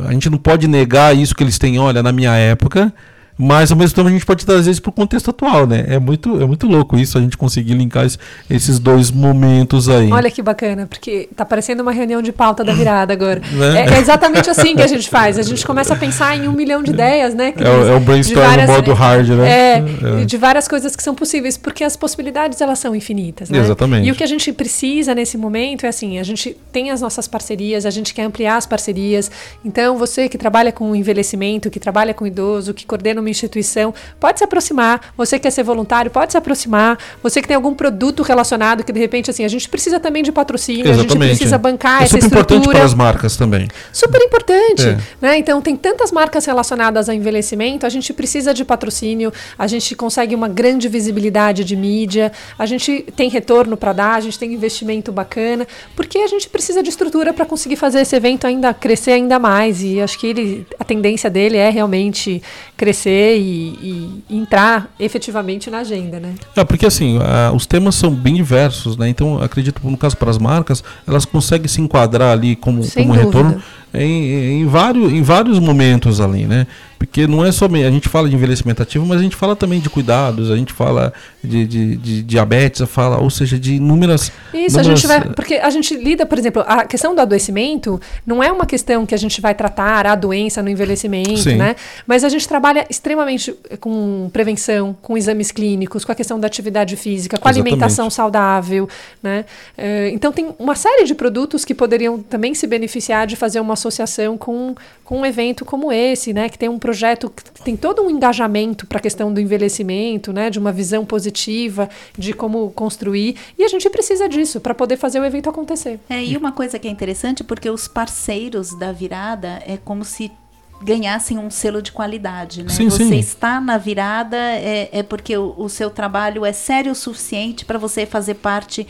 A gente não pode negar isso que eles têm, olha, na minha época Mas ao mesmo tempo a gente pode trazer isso para o contexto atual, né? É muito, é muito louco isso, a gente conseguir linkar es- esses dois momentos aí. Olha que bacana, porque tá parecendo uma reunião de pauta da virada agora. Né? É, é exatamente assim que a gente faz. A gente começa a pensar em um milhão de ideias, né? É o- é o brainstorm no modo hard, né? É, É. de várias coisas que são possíveis, porque as possibilidades elas são infinitas, né? Exatamente. E o que a gente precisa nesse momento é assim, a gente tem as nossas parcerias, a gente quer ampliar as parcerias. Então, você que trabalha com envelhecimento, que trabalha com idoso, que coordena uma instituição, pode se aproximar. Você que quer ser voluntário, pode se aproximar. Você que tem algum produto relacionado que de repente assim, a gente precisa também de patrocínio, a gente precisa bancar é essa super importante estrutura. para as marcas também. Super importante, É. né? Então tem tantas marcas relacionadas ao envelhecimento, a gente precisa de patrocínio, a gente consegue uma grande visibilidade de mídia, a gente tem retorno para dar, a gente tem investimento bacana, porque a gente precisa de estrutura para conseguir fazer esse evento ainda crescer ainda mais e acho que ele, a tendência dele é realmente crescer e, e entrar efetivamente na agenda, né? É, porque assim, ah, os temas são bem diversos, né? Então, acredito, no caso para as marcas, elas conseguem se enquadrar ali como, Sem como dúvida. retorno em, em, vários, em vários momentos ali, né? Porque não é somente. A gente fala de envelhecimento ativo, mas a gente fala também de cuidados, a gente fala de, de, de diabetes, fala, ou seja, de inúmeras. Isso, a inúmeras- gente vai. Porque a gente lida, por exemplo, a questão do adoecimento não é uma questão que a gente vai tratar a doença no envelhecimento, Sim. né? Mas a gente trabalha extremamente com prevenção, com exames clínicos, com a questão da atividade física, com a Exatamente. alimentação saudável, né? Eh, Então tem uma série de produtos que poderiam também se beneficiar de fazer uma associação com, com um evento como esse, né? Que tem um projeto que tem todo um engajamento para a questão do envelhecimento, né? De uma visão positiva de como construir. E a gente precisa disso para poder fazer o evento acontecer. É, e uma coisa que é interessante, porque os parceiros da virada é como se ganhassem um selo de qualidade, né? Sim, você sim. está na virada é, é porque o, o seu trabalho é sério o suficiente para você fazer parte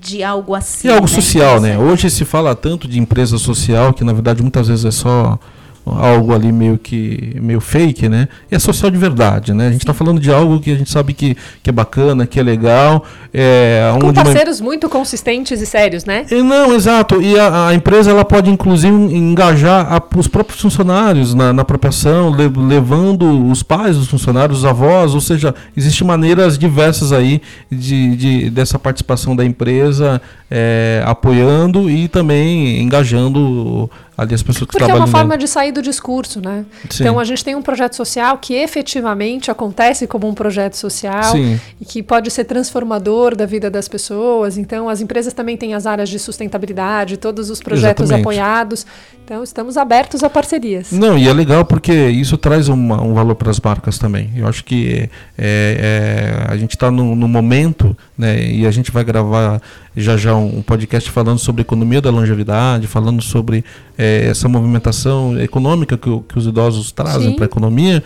de algo assim. É algo né? social, né? Hoje se fala tanto de empresa social que na verdade muitas vezes é só algo ali meio que meio fake, né? E é social de verdade, né? A gente está falando de algo que a gente sabe que, que é bacana, que é legal, é Com onde uma- parceiros muito consistentes e sérios, né? E Não, exato. E a, a empresa ela pode inclusive engajar a- os próprios funcionários na, na própria ação, le- levando os pais dos funcionários, os avós, ou seja, existem maneiras diversas aí de, de- dessa participação da empresa é, apoiando e também engajando ali as pessoas que Porque é trabalham. uma forma de sair do discurso, né? Sim. Então a gente tem um projeto social que efetivamente acontece como um projeto social Sim. e que pode ser transformador da vida das pessoas. Então as empresas também têm as áreas de sustentabilidade, todos os projetos Exatamente. apoiados. Então estamos abertos a parcerias. Não, e é legal porque isso traz uma- um valor para as marcas também. Eu acho que é, é, a gente está no, no momento, né, e a gente vai gravar já já um, podcast falando sobre economia da longevidade, falando sobre é, essa movimentação econômica que, que os idosos trazem para a economia.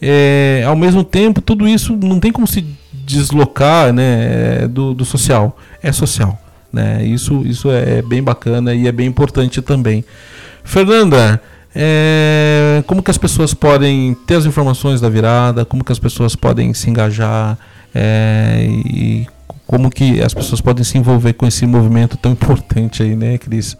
É, ao mesmo tempo, tudo isso não tem como se deslocar né, do, do social. É social. Né? Isso, isso é bem bacana e é bem importante também. Fernanda, é, como que as pessoas podem ter as informações da virada? Como que as pessoas podem se engajar? é, e como que as pessoas podem se envolver com esse movimento tão importante aí, né, Cris?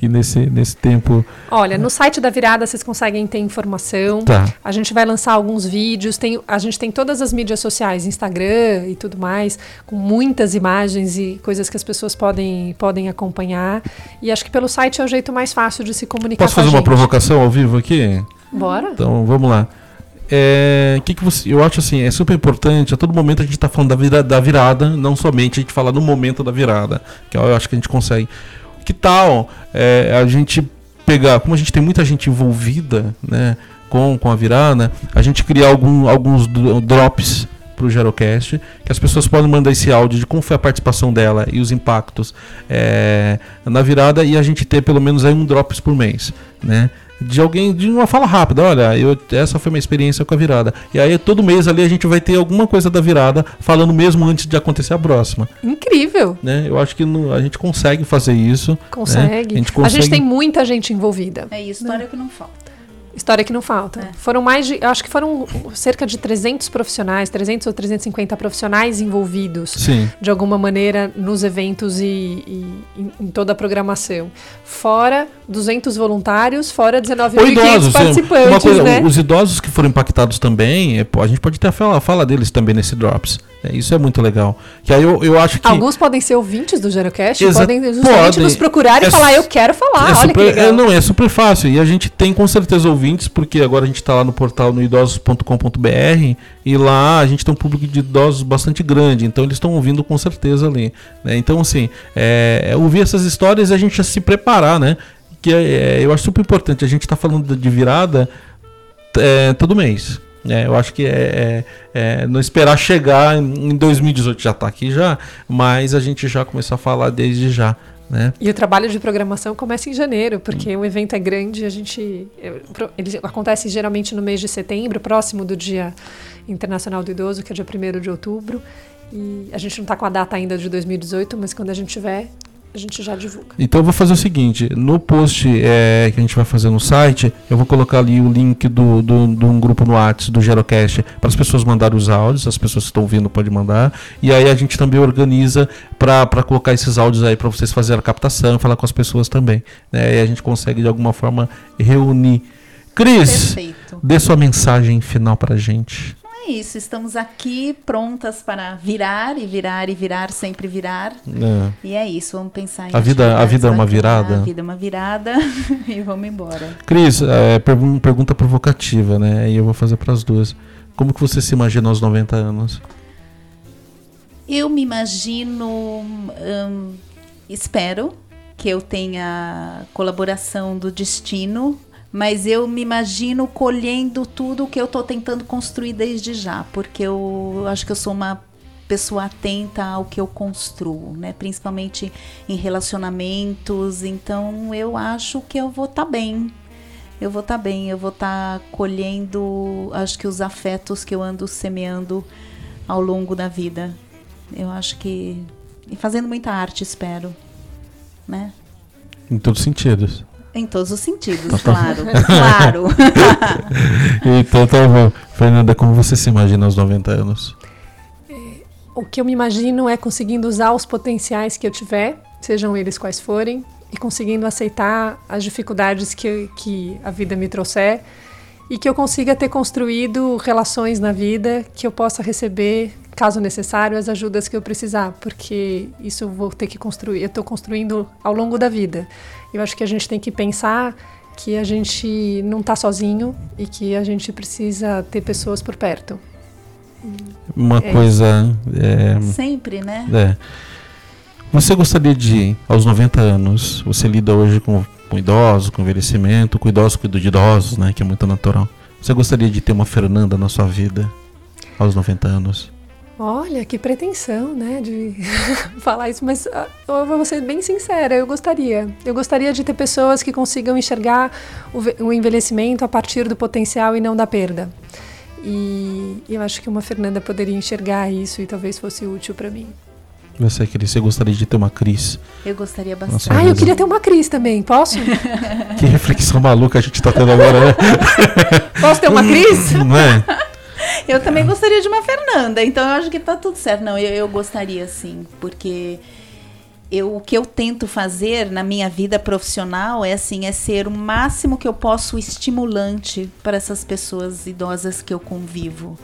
E nesse, nesse tempo. Olha, no site da Virada vocês conseguem ter informação. Tá. A gente vai lançar alguns vídeos. Tem, a gente tem todas as mídias sociais, Instagram e tudo mais, com muitas imagens e coisas que as pessoas podem, podem acompanhar. E acho que pelo site é o jeito mais fácil de se comunicar Posso fazer uma provocação ao vivo aqui? Bora? Então, vamos lá. É, que que você, eu acho assim, é super importante, a todo momento a gente está falando da, vira, da virada, não somente a gente falar no momento da virada, que eu acho que a gente consegue. Que tal é, a gente pegar, como a gente tem muita gente envolvida né, com, com a virada, a gente criar algum, alguns dro- drops para o Gerocast, que as pessoas podem mandar esse áudio de como foi a participação dela e os impactos é, na virada e a gente ter pelo menos aí um drops por mês, né? De alguém, de uma fala rápida, olha, eu, essa foi minha experiência com a virada. E aí todo mês ali a gente vai ter alguma coisa da virada falando mesmo antes de acontecer a próxima, Incrível. né? Eu acho que no- a gente consegue fazer isso. né? Consegue. A gente A consegue. gente tem muita gente envolvida. É isso, história que não falta. História que não falta. É. Foram mais de, eu acho que foram cerca de 300 profissionais, 300 ou 350 profissionais envolvidos Sim. de alguma maneira nos eventos e, e em, em toda a programação. Fora 200 voluntários, fora Ou 19.500 idosos. participantes, coisa, né? Os idosos que foram impactados também, é, a gente pode ter a fala, a fala deles também nesse Drops. É, isso é muito legal. Que aí eu, eu acho que. Alguns podem ser ouvintes do Gerocast, Exa- podem justamente podem. nos procurar e É falar, eu quero falar, é olha super, que legal. é, não, é super fácil. E a gente tem com certeza ouvintes, porque agora a gente está lá no portal no idosos.com.br e lá a gente tem um público de idosos bastante grande, então eles estão ouvindo com certeza ali. né? Então, assim, é, é ouvir essas histórias e a gente já se preparar, né? Que é, é, eu acho super importante. A gente está falando de virada é, todo mês. Né? eu acho que é, é- é não esperar chegar em em 2018 já está aqui já, mas a gente já começar a falar desde já, né? E o trabalho de programação começa em janeiro, porque o evento é grande, a gente. é, Ele acontece geralmente no mês de setembro, próximo do Dia Internacional do Idoso, que é dia 1 de outubro. E a gente não está com a data ainda de 2018, mas quando a gente tiver, a gente já divulga. Então eu vou fazer o seguinte, no post é, que a gente vai fazer no site, eu vou colocar ali o link do, do, de um grupo no WhatsApp do Gerocast para as pessoas mandarem os áudios, as pessoas que estão ouvindo podem mandar. E aí a gente também organiza para colocar esses áudios aí para vocês fazerem a captação e falar com as pessoas também. Né? E a gente consegue de alguma forma reunir. Cris, Perfeito. dê sua mensagem final para a gente. É isso, estamos aqui prontas para virar e virar e virar, sempre virar. É. E é isso, vamos pensar em A vida- a vida é uma virada? A vida é uma virada e vamos embora. Cris, é, pergun- pergunta provocativa, né? E eu vou fazer para as duas. Como que você se imagina aos 90 anos? Eu me imagino, hum, espero que eu tenha colaboração do destino, mas eu me imagino colhendo tudo que eu estou tentando construir desde já, porque eu acho que eu sou uma pessoa atenta ao que eu construo, né? Principalmente em relacionamentos. Então eu acho que eu vou estar bem. Eu vou estar bem, eu vou estar colhendo, acho que os afetos que eu ando semeando ao longo da vida. Eu acho que. E fazendo muita arte, espero. Né? Em todos os sentidos. Em todos os sentidos, Tá claro. claro. Então tá bom. Fernanda, como você se imagina aos 90 anos? O que eu me imagino é conseguindo usar os potenciais que eu tiver, sejam eles quais forem, e conseguindo aceitar as dificuldades que, que a vida me trouxer e que eu consiga ter construído relações na vida que eu possa receber, caso necessário, as ajudas que eu precisar, porque isso eu vou ter que construir, eu estou construindo ao longo da vida. Eu acho que a gente tem que pensar que a gente não está sozinho e que a gente precisa ter pessoas por perto. Uma É. coisa. É, Sempre, né? é. Você gostaria de, aos 90 anos, você lida hoje com, com idosos, com envelhecimento, com idosos, cuido de idosos, né? Que é muito natural. Você gostaria de ter uma Fernanda na sua vida aos 90 anos? Olha, que pretensão, né, de falar isso, mas ah, eu vou ser bem sincera, eu gostaria. Eu gostaria de ter pessoas que consigam enxergar o, ve- o envelhecimento a partir do potencial e não da perda. E eu acho que uma Fernanda poderia enxergar isso e talvez fosse útil para mim. Você, Cris, você gostaria de ter uma Cris? Eu gostaria Nossa, bastante. Ah, eu queria ter uma Cris também, posso? Que reflexão maluca a gente tá tendo agora, né? Posso ter uma Cris? Não é? Eu também gostaria de uma Fernanda, então eu acho que tá tudo certo. Não, eu, eu gostaria sim, porque eu, o que eu tento fazer na minha vida profissional é assim, é ser o máximo que eu posso estimulante para essas pessoas idosas que eu convivo.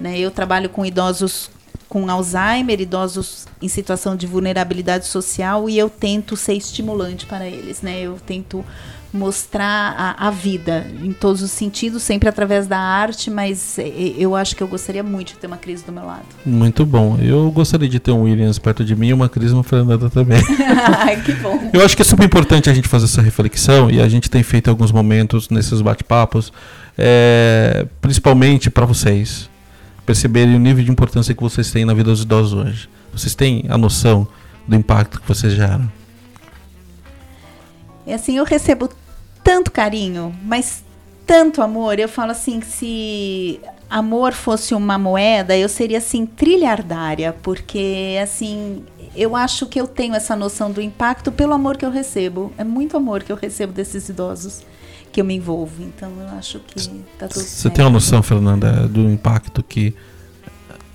Né? Eu trabalho com idosos com Alzheimer, idosos em situação de vulnerabilidade social e eu tento ser estimulante para eles, né? Eu tento mostrar a, a vida em todos os sentidos, sempre através da arte, mas eh, eu acho que eu gostaria muito de ter uma crise do meu lado. Muito bom. Eu gostaria de ter um Williams perto de mim e uma Cris e uma Fernanda também. Que bom. Eu acho que é super importante a gente fazer essa reflexão e a gente tem feito alguns momentos nesses bate-papos, é, principalmente para vocês perceberem o nível de importância que vocês têm na vida dos idosos hoje. Vocês têm a noção do impacto que vocês geram? E assim, eu recebo tanto carinho, mas tanto amor. Eu falo assim, que se amor fosse uma moeda, eu seria assim trilhardária, porque assim, eu acho que eu tenho essa noção do impacto pelo amor que eu recebo. É muito amor que eu recebo desses idosos que eu me envolvo. Então eu acho que tá tudo Você certo. tem uma noção, Fernanda, do impacto que.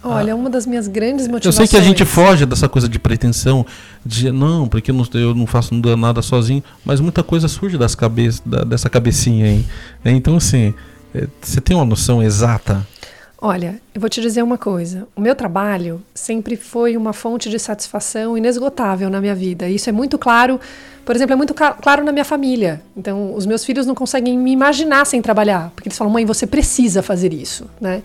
Olha, uma das minhas grandes Eu motivações. sei que a gente foge dessa coisa de pretensão, de não, porque eu não, eu não faço nada sozinho, mas muita coisa surge das cabeças, da- dessa cabecinha aí. né? Então, assim, é, você tem uma noção exata? Olha, eu vou te dizer uma coisa. O meu trabalho sempre foi uma fonte de satisfação inesgotável na minha vida. Isso é muito claro, por exemplo, é muito claro na minha família. Então, os meus filhos não conseguem me imaginar sem trabalhar, porque eles falam, mãe, você precisa fazer isso, né?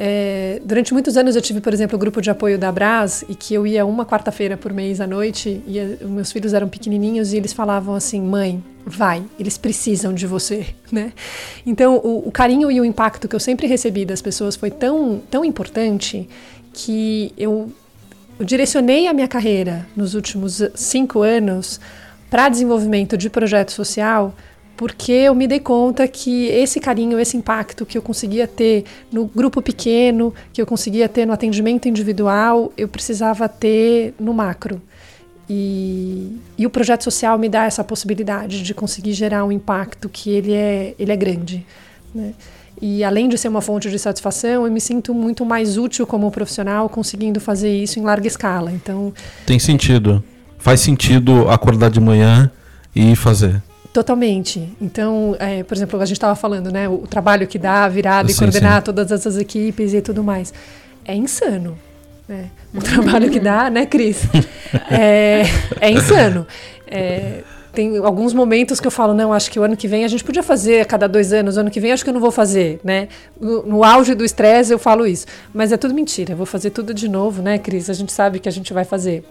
É, durante muitos anos eu tive, por exemplo, o grupo de apoio da Brás e que eu ia uma quarta-feira por mês à noite e eh, meus filhos eram pequenininhos e eles falavam assim, mãe, vai, eles precisam de você, né? Então o, o carinho e o impacto que eu sempre recebi das pessoas foi tão, tão importante que eu, eu direcionei a minha carreira nos últimos cinco anos para desenvolvimento de projeto social porque eu me dei conta que esse carinho, esse impacto que eu conseguia ter no grupo pequeno, que eu conseguia ter no atendimento individual, eu precisava ter no macro. E, e o projeto social me dá essa possibilidade de conseguir gerar um impacto que ele é, ele é grande. Né? E além de ser uma fonte de satisfação, eu me sinto muito mais útil como profissional conseguindo fazer isso em larga escala. Então, Tem sentido. Faz sentido acordar de manhã e fazer. Totalmente. Então, é, por exemplo, a gente estava falando, né? O trabalho que dá, a virada e Sim, coordenar sim. todas essas equipes e tudo mais. É insano. Né? O trabalho que dá, né, Cris? É, é insano. É, tem alguns momentos que eu falo, não, acho que o ano que vem a gente podia fazer a cada dois anos, o ano que vem acho que eu não vou fazer, né? No, no auge do estresse eu falo isso. Mas é tudo mentira, eu vou fazer tudo de novo, né, Cris? A gente sabe que a gente vai fazer.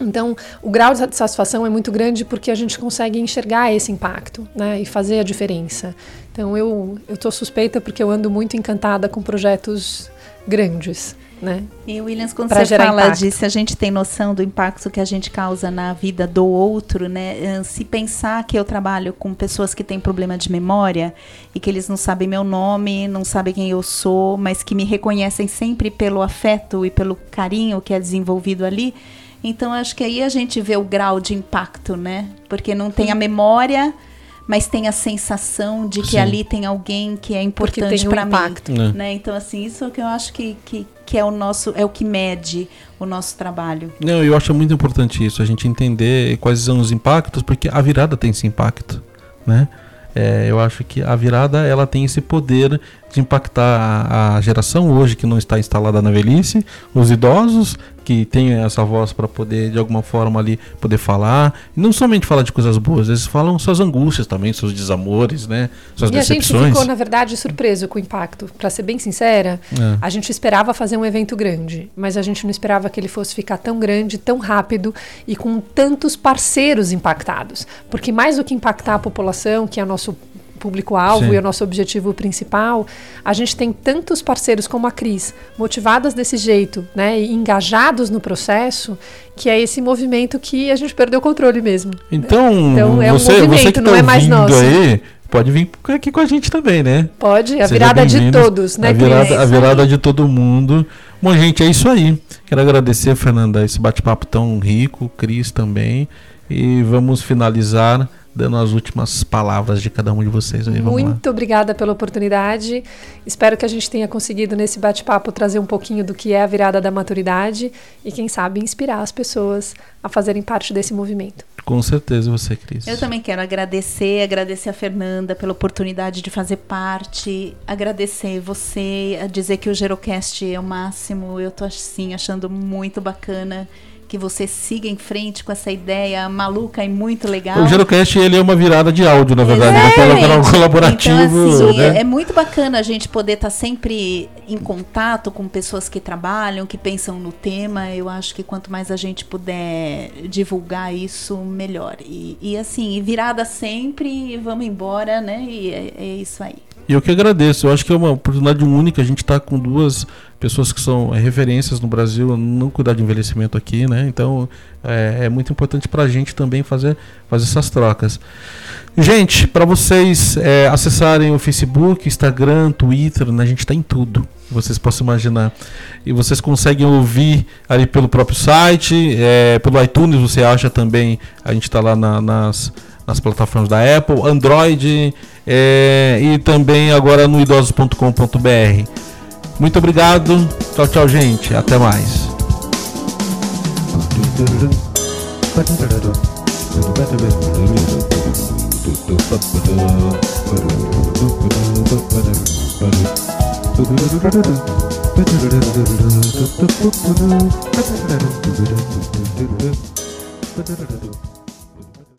Então, o grau de satisfação é muito grande porque a gente consegue enxergar esse impacto né, e fazer a diferença. Então, eu estou suspeita porque eu ando muito encantada com projetos grandes. Né? E Williams, quando Pra você fala impacto. disso, a gente tem noção do impacto que a gente causa na vida do outro, né? Se pensar que eu trabalho com pessoas que têm problema de memória e que eles não sabem meu nome, não sabem quem eu sou, mas que me reconhecem sempre pelo afeto e pelo carinho que é desenvolvido ali. Então acho que aí a gente vê o grau de impacto, né? Porque não tem a memória, mas tem a sensação de que Sim. ali tem alguém que é importante tem um para mim impacto. É. né? Então, assim, isso é o que eu acho que, que, que é o nosso, é o que mede o nosso trabalho. Não, eu acho muito importante isso, a gente entender quais são os impactos, porque a virada tem esse impacto, né? É, eu acho que a virada ela tem esse poder de impactar a, a geração hoje que não está instalada na velhice, os idosos que têm essa voz para poder de alguma forma ali poder falar, e não somente falar de coisas boas, eles falam suas angústias também, seus desamores, né? Suas E a gente decepções. ficou, na verdade, surpreso com o impacto. Para ser bem sincera, É. a gente esperava fazer um evento grande, mas a gente não esperava que ele fosse ficar tão grande, tão rápido e com tantos parceiros impactados. Porque mais do que impactar a população, que é o nosso público-alvo e o nosso objetivo principal, a gente tem tantos parceiros como a Cris, motivadas desse jeito, né, e engajados no processo, que é esse movimento que a gente perdeu o controle mesmo. Então, Então, é um você, você movimento, que não tá é mais nosso. aí, pode vir aqui com a gente também, né? Pode, a Seja virada de todos, né, A Cris? virada, É a virada de todo mundo. Bom, gente, é isso aí. Quero agradecer, Fernanda, esse bate-papo tão rico, Cris também. E vamos finalizar dando as últimas palavras de cada um de vocês aí. Vamos lá. Muito obrigada pela oportunidade. Espero que a gente tenha conseguido nesse bate-papo trazer um pouquinho do que é a virada da maturidade e quem sabe inspirar as pessoas a fazerem parte desse movimento. Com certeza você, Cris. Eu também quero agradecer, agradecer a Fernanda pela oportunidade de fazer parte, agradecer você, a dizer que o Gerocast é o máximo. Eu tô assim achando muito bacana que você siga em frente com essa ideia maluca e muito legal. O Gerocast ele é uma virada de áudio, na verdade, né? Exatamente. colaborativo. Então, assim, né? é, é muito bacana a gente poder estar sempre em contato com pessoas que trabalham, que pensam no tema. Eu acho que quanto mais a gente puder divulgar isso, melhor. E, e assim, virada sempre, vamos embora, né? E é, é isso aí. E eu que agradeço. Eu acho que é uma oportunidade única. A gente está com duas pessoas que são é, referências no Brasil no cuidar de envelhecimento aqui, né? Então é, é muito importante para a gente também fazer, fazer essas trocas. Gente, para vocês é, acessarem o Facebook, Instagram, Twitter, né? a gente está em tudo. Vocês possam imaginar. E vocês conseguem ouvir ali pelo próprio site, é, pelo iTunes você acha também. A gente está lá na- nas, nas plataformas da Apple, Android é, e também agora no idosos.com.br. Muito obrigado. Tchau, tchau, gente. Até mais. Thank you.